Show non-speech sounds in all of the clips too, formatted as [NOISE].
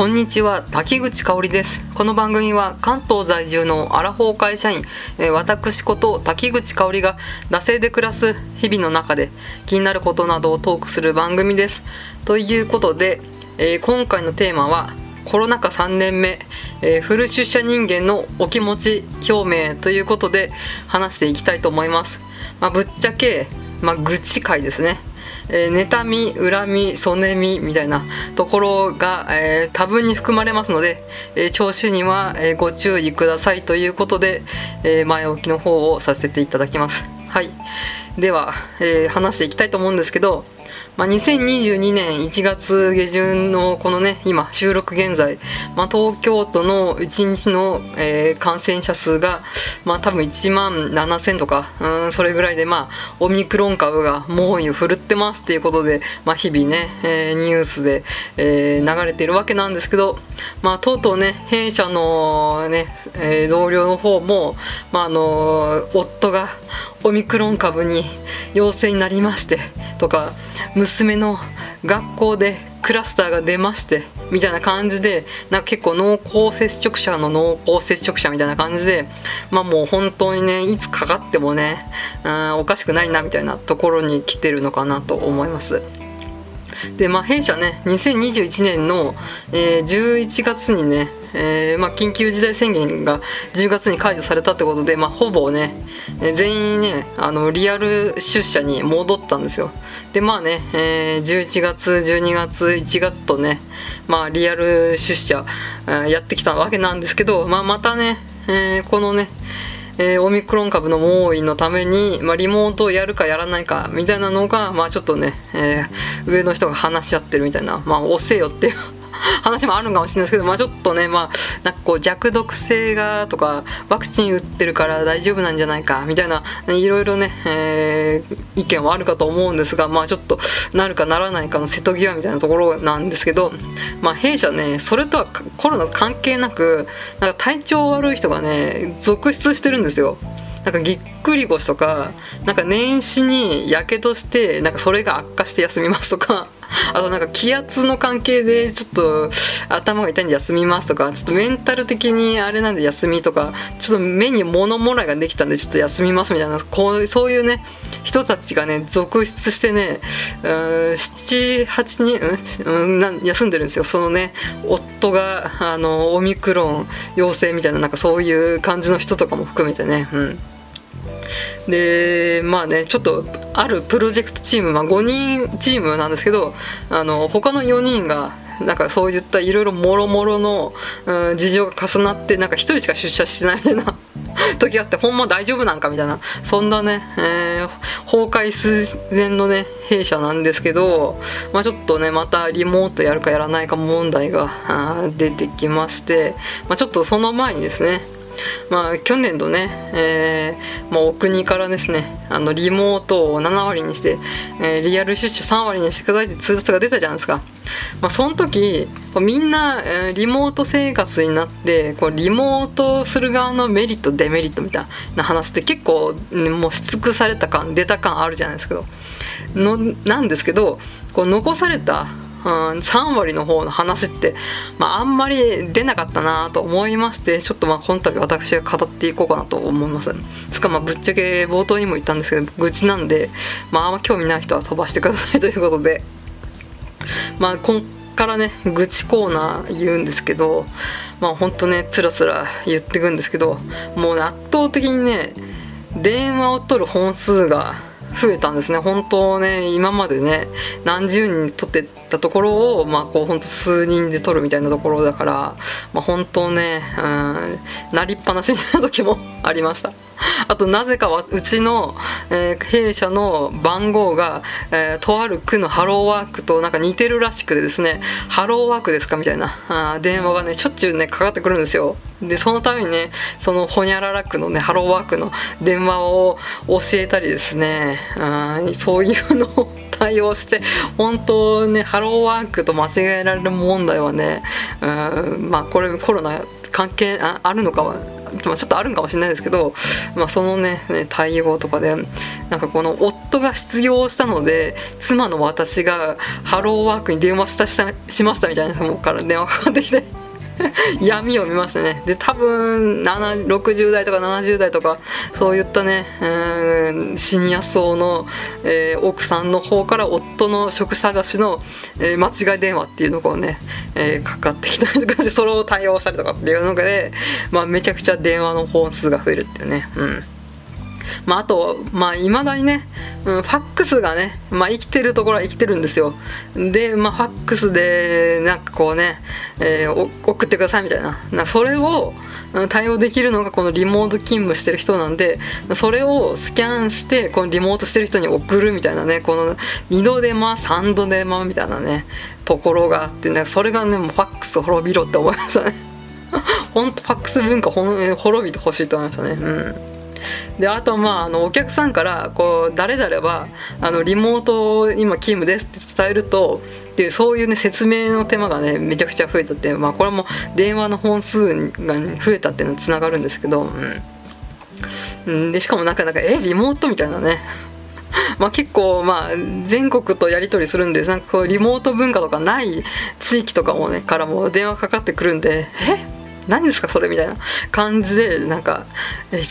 こんにちは滝口香織です。この番組は関東在住のアラフォー会社員え私こと滝口香織が惰性で暮らす日々の中で気になることなどをトークする番組です。ということで、えー今回のテーマはコロナ禍3年目、えーフル出社人間のお気持ち表明ということで話していきたいと思います、まあ、ぶっちゃけ、まあ、愚痴会ですね。えー妬み恨みそねみみたいなところが、えー多分に含まれますので、えー聴取には、えご注意くださいということで、え前置きの方をさせていただきます。はい。では、え話していきたいと思うんですけどまあ、2022年1月下旬のこのね今収録現在、まあ、東京都の1日の、えー感染者数が、まあ、多分1万7000とかうんそれぐらいで、まあ、オミクロン株が猛威を振るってますっていうことで、まあ、日々ね、えーニュースで、えー流れているわけなんですけど、まあ、とうとうね弊社のね、えー同僚の方も、まあ、あの夫がオミクロン株に陽性になりましてとか娘の学校でクラスターが出ましてみたいな感じでなんか結構濃厚接触者の濃厚接触者みたいな感じでまあもう本当にねいつかかってもねうんおかしくないなみたいなところに来てるのかなと思います。でまあ弊社ね2021年の、えー11月にね、えーまあ、緊急事態宣言が10月に解除されたってことで、まあ、ほぼね全員ねあのリアル出社に戻ったんですよ。でまあね、えー11月12月1月とねまあリアル出社、えーやってきたわけなんですけど、まあ、またね、えーこのねえーオミクロン株の猛威のために、まあ、リモートをやるかやらないかみたいなのが、まあ、ちょっとね、えー上の人が話し合ってるみたいな、まあ、押せよっていう話もあるのかもしれないですけど、まあ、ちょっとね、まあ、なんかこう弱毒性がとかワクチン打ってるから大丈夫なんじゃないかみたいな、いろいろね、えー意見はあるかと思うんですが、まあ、ちょっとなるかならないかの瀬戸際みたいなところなんですけど、まあ、弊社ねそれとはコロナ関係なくなんか体調悪い人がね続出してるんですよ。なんかぎっくり腰とかなんか年始にやけどしてなんかそれが悪化して休みますとか [LAUGHS] あとなんか気圧の関係でちょっと頭が痛いんで休みますとかちょっとメンタル的にあれなんで休みとかちょっと目に物もらいができたんでちょっと休みますみたいなこうそういうね人たちがね続出してね78人、うん、なん休んでるんですよ。そのね夫があのオミクロン陽性みたいななんかそういう感じの人とかも含めてねうん。でまあねちょっとあるプロジェクトチーム、まあ、5人チームなんですけどあの他の4人がなんかそういったいろいろもろもろの、うん、事情が重なってなんか1人しか出社してないみたいな [LAUGHS] 時あってほんま大丈夫なんかみたいなそんなね、えー崩壊寸前のね弊社なんですけど、まあ、ちょっとねまたリモートやるかやらないか問題が出てきまして、まあ、ちょっとその前にですねまあ去年度ね、えーまあ、お国からですねあのリモートを7割にして、えーリアル出社3割にしてくださいって通達が出たじゃないですか。まあ、その時みんな、えーリモート生活になってこうリモートする側のメリットデメリットみたいな話って結構、ねもうし尽くされた感出た感あるじゃないですけどのなんですけどこう残されたうん3割の方の話って、まあ、あんまり出なかったなと思いましてちょっとまあこの度私が語っていこうかなと思います。つかまあぶっちゃけ冒頭にも言ったんですけど愚痴なんで、まあ、あんま興味ない人は飛ばしてくださいということで。まあこっからね愚痴コーナー言うんですけどまあほんとねつらつら言ってくんですけどもう圧倒的にね電話を取る本数が増えたんですね。本当ね今までね何十人取ってたところをまあこう本当数人で取るみたいなところだからまあ本当ねうんなりっぱなしな時もありました。[LAUGHS] あとなぜかはうちの、えー弊社の番号が、えーとある区のハローワークとなんか似てるらしくてですねハローワークですかみたいなあ電話がねしょっちゅうねかかってくるんですよ。でそのためにねそのホニャララ区のねハローワークの電話を教えたりですねあそういうのを [LAUGHS] 対応して本当ねハローワークと間違えられる問題はねうんまあこれコロナ関係ああるのかはまあちょっとあるんかもしれないですけど、まあ、そのねね対応とかでなんかこの夫が失業したので妻の私がハローワークに電話したしましたみたいなのから電話かかってきて [LAUGHS] 闇を見ましたね。で多分60代とか70代とかそういったね、うん、シニア層の、えー、奥さんの方から夫の職探しの、えー、間違い電話っていうのをね、えかかってきたりとかしてそれを対応したりとかっていうので、まあ、めちゃくちゃ電話の本数が増えるっていうね。うん。まあ、あと、まあ、未だにね、うん、ファックスがね、まあ、生きてるところは生きてるんですよ。で、まあ、ファックスで、なんかこうね、えー、送ってくださいみたいな。なそれを対応できるのがこのリモート勤務してる人なんで、それをスキャンして、このリモートしてる人に送るみたいなね、この2度手間、3度手間みたいなね、ところがあってね、それがね、もうファックス滅びろって思いましたね。ほんとファックス文化ほん滅びてほしいと思いましたね。うん。であとまああのお客さんからこう誰々はあのリモート今勤務ですって伝えるとっていうそういうね説明の手間がねめちゃくちゃ増えたってまあこれも電話の本数が増えたっていうのにつながるんですけど、うん、でしかもなかなかえリモートみたいなね。[LAUGHS] まあ結構まあ全国とやり取りするんでなんかこうリモート文化とかない地域とかもねからも電話かかってくるんでえ？何ですかそれみたいな感じでなんか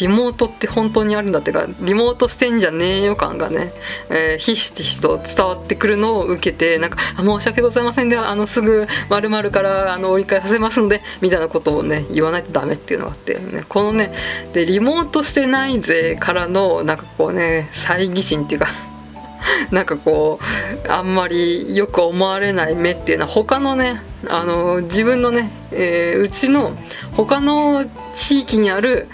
リモートって本当にあるんだっていうかリモートしてんじゃねえよ感がね、えー、ひしひしと伝わってくるのを受けてなんか申し訳ございませんではあのすぐ〇〇からあの折り返させますのでみたいなことをね言わないとダメっていうのがあってねこのねでリモートしてないぜからのなんかこうね猜疑心っていうか [LAUGHS] なんかこうあんまりよく思われない目っていうのは他のねあの自分のね、えー、うちの他の地域にある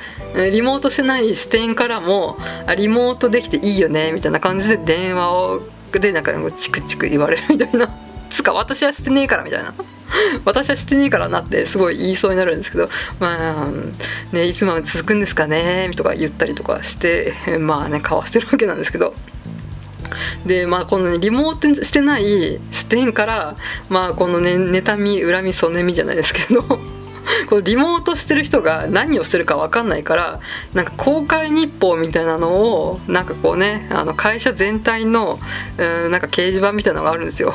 リモートしてない視点からもリモートできていいよねみたいな感じで電話をでなんかチクチク言われるみたいな。[LAUGHS] つか私はしてねえからみたいな。[LAUGHS] 私はしてねえからなってすごい言いそうになるんですけどまあねいつまで続くんですかねとか言ったりとかしてまあね交わしてるわけなんですけど。でまあこの、ね、リモートしてない視点からまあこのね妬み恨みそねみじゃないですけど [LAUGHS] このリモートしてる人が何をしてるか分かんないからなんか公開日報みたいなのをなんかこうねあの会社全体のうんなんか掲示板みたいなのがあるんですよ。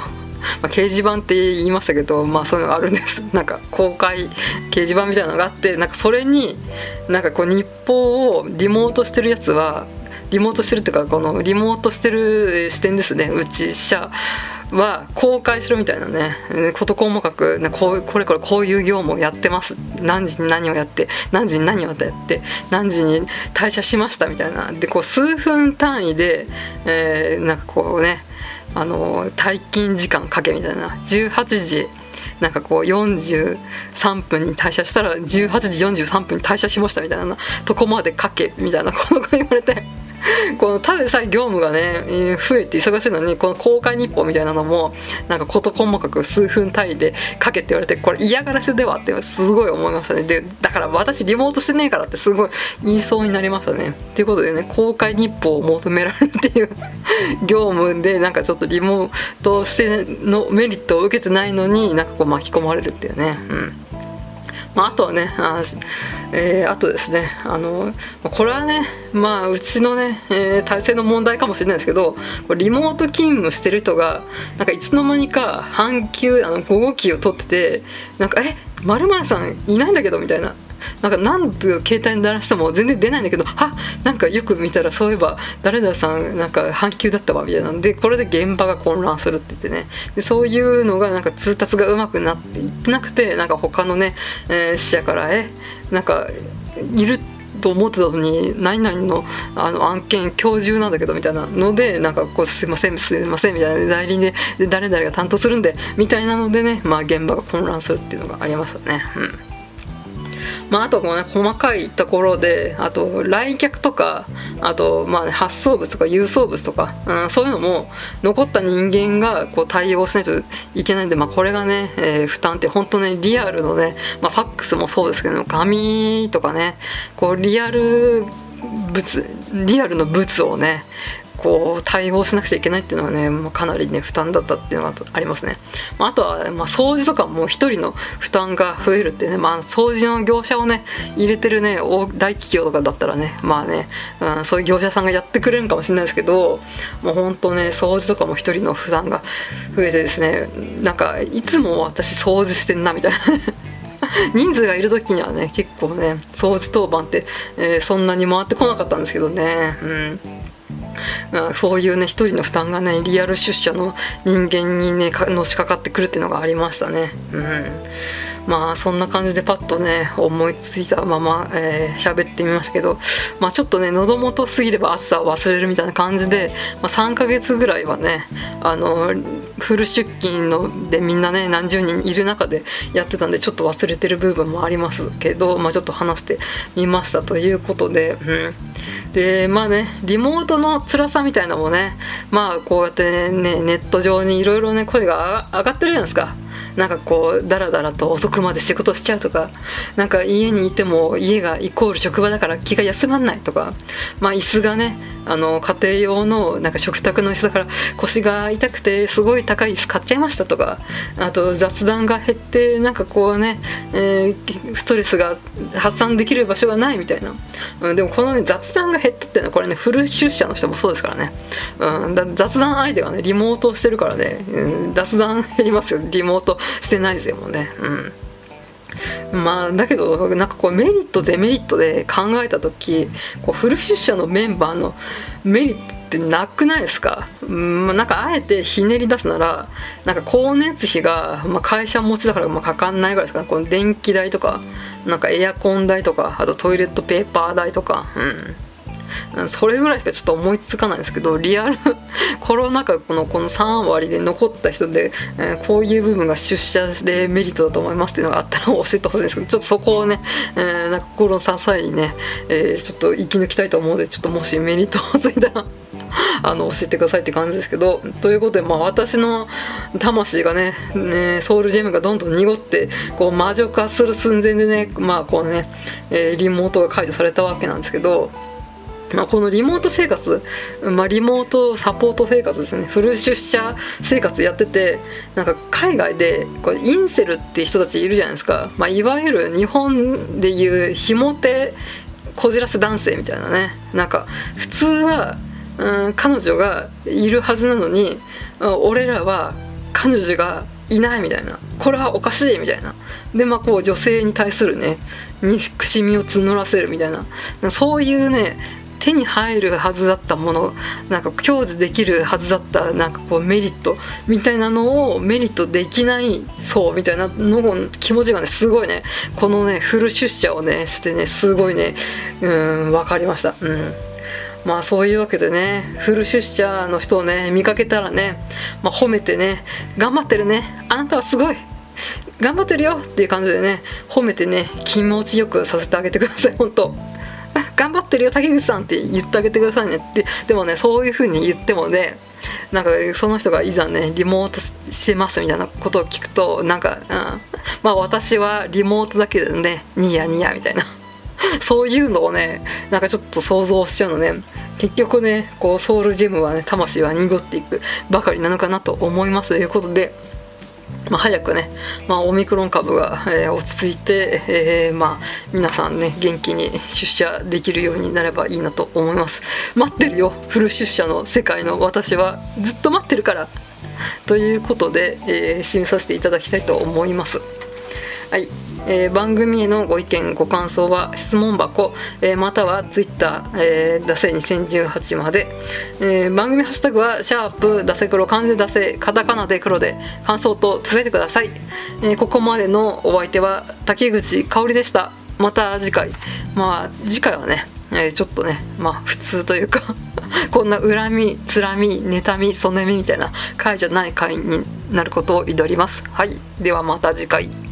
まあ、掲示板って言いましたけどまあそういうのがあるんです [LAUGHS] なんか公開掲示板みたいなのがあってなんかそれになんかこう日報をリモートしてるやつはリモートしてるっていうかこのリモートしてる視点ですね。うち社は公開しろみたいなね。事細かくこうこれこれこういう業務をやってます。何時に何をやって何時に何をやって何時に退社しましたみたいな。でこう数分単位で、えー、なんかこうねあの退勤時間かけみたいな。18時なんかこう43分に退社したら18時43分に退社しましたみたいな。とこまでかけみたいな。ことが言われて。このただでさえ業務がね増えて忙しいのにこの公開日報みたいなのもなんか事細かく数分単位で書けって言われてこれ嫌がらせではってすごい思いましたね。でだから私リモートしてねえからってすごい言いそうになりましたね。ということでね公開日報を求められるっていう [LAUGHS] 業務でなんかちょっとリモートしてのメリットを受けてないのになんかこう巻き込まれるっていうね。うん。まあ、あとはねあ,、えー、あとですねあのこれはねまあうちのね、えー、体制の問題かもしれないですけどリモート勤務してる人がなんかいつの間にか半休あの5号機を取っててなんか「えまるさんいないんだけど」みたいな。なんか何度携帯に鳴らしても全然出ないんだけどあなんかよく見たらそういえば誰々さんなんか半休だったわみたいなんでこれで現場が混乱するって言ってねでそういうのがなんか通達がうまくなっていってなくてなんか他のね、えー、死者からえなんかいると思ってたのに何々のあの案件今日中なんだけどみたいなのでなんかこうすいませんすいませんみたいな代理で誰々が担当するんでみたいなのでねまあ現場が混乱するっていうのがありましたねうん。まあ、あとこの、ね、細かいところであと来客とかあと、まあ、発送物とか郵送物とか、うん、そういうのも残った人間がこう対応しないといけないんで、まあ、これがね、えー、負担って本当ねリアルのね、まあ、ファックスもそうですけど紙とかねこうリアル物リアルの物をねこう対応しなくちゃいけないっていうのはね、まあ、かなりね負担だったっていうのがありますね、まあ、あとは、まあ、掃除とかも1人の負担が増えるってね、まあ、掃除の業者をね入れてるね大企業とかだったらねまあね、うん、そういう業者さんがやってくれるかもしれないですけどもうほんとね掃除とかも1人の負担が増えてですねなんかいつも私掃除してんなみたいな [LAUGHS] 人数がいる時にはね結構ね掃除当番って、えー、そんなに回ってこなかったんですけどね。うん。そういうね一人の負担がねリアル出社の人間にねのしかかってくるっていうのがありましたね。うん。まあそんな感じでパッとね思いついたまま喋、えー、ってみましたけど、まあ、ちょっとね喉元すぎれば暑さを忘れるみたいな感じで、まあ、3ヶ月ぐらいはねあのフル出勤のでみんなね何十人いる中でやってたんでちょっと忘れてる部分もありますけど、まあ、ちょっと話してみましたということで、うん、でまあねリモートの辛さみたいなのもねまあこうやってねネット上にいろいろね声が上がってるじゃないですか。なんかこうダラダラと遅くまで仕事しちゃうとかなんか家にいても家がイコール職場だから気が休まんないとかまあ椅子がねあの家庭用のなんか食卓の椅子だから腰が痛くてすごい高い椅子買っちゃいましたとかあと雑談が減ってなんかこうね、えー、ストレスが発散できる場所がないみたいな、うん、でもこのね雑談が減ったっていうのはこれねフル出社の人もそうですからね、うん、雑談相手がねリモートしてるからね、うん、雑談減りますよリモート。してないですよもうね。うん。まあだけどなんかこうメリットデメリットで考えた時こうフル出社のメンバーのメリットってなくないですか、うんまあ、なんかあえてひねり出すならなんか光熱費が、まあ、会社持ちだからまあかかんないぐらいですかね。この電気代とかなんかエアコン代とかあとトイレットペーパー代とか。うん。それぐらいしかちょっと思いつかないんですけどリアル [LAUGHS] コロナ禍このこの3割で残った人で、えー、こういう部分が出社でメリットだと思いますっていうのがあったら教えてほしいんですけどちょっとそこをね、えー、なんか心の支えにね、えー、ちょっと生き抜きたいと思うのでちょっともしメリットをついたら [LAUGHS] あの教えてくださいって感じですけどということでまあ私の魂がねねソウルジェムがどんどん濁ってこう魔女化する寸前でねまあこうね、えー、リモートが解除されたわけなんですけどまあ、このリモート生活、まあ、リモートサポート生活ですね。フル出社生活やっててなんか海外でこれインセルっていう人たちいるじゃないですか、まあ、いわゆる日本でいうひも手こじらせ男性みたいなね。なんか普通は、うん、彼女がいるはずなのに俺らは彼女がいないみたいな。これはおかしいみたいな。でまあこう女性に対するね憎しみを募らせるみたいな。そういうね手に入るはずだったものなんか享受できるはずだったなんかこうメリットみたいなのをメリットできないそうみたいなの気持ちがねすごいねこのねフル出社をねしてねすごいねうん分かりました。うん。まあそういうわけでねフル出社の人をね見かけたらね、まあ、褒めてね頑張ってるねあなたはすごい頑張ってるよっていう感じでね褒めてね気持ちよくさせてあげてください本当。[LAUGHS] 頑張ってるよ竹口さんって言ってあげてくださいねって。でもねそういう風に言ってもねなんかその人がいざねリモートしてますみたいなことを聞くとなんか、うん、まあ私はリモートだけでねニヤニヤみたいな。[LAUGHS] そういうのをねなんかちょっと想像しちゃうのね。結局ねこうソウルジムはね魂は濁っていくばかりなのかなと思いますということでまあ、早くね、まあ、オミクロン株が、えー、落ち着いて、えー、まあ、皆さんね元気に出社できるようになればいいなと思います。待ってるよフル出社の世界の私は。ずっと待ってるから。ということで、えー、締めさせていただきたいと思います。はい。えー、番組へのご意見ご感想は質問箱、えー、または Twitter、えー、ダセ2018まで、えー、番組ハッシュタグはシャープダセ黒漢字ダセカタカナで黒で感想とつぶえてください、えー、ここまでのお相手は竹口香織でした。また次回。まあ次回はねえー、ちょっとねまあ普通というか [LAUGHS] こんな恨みつらみ妬みそねみみたいな回じゃない回になることを祈ります。はい。ではまた次回。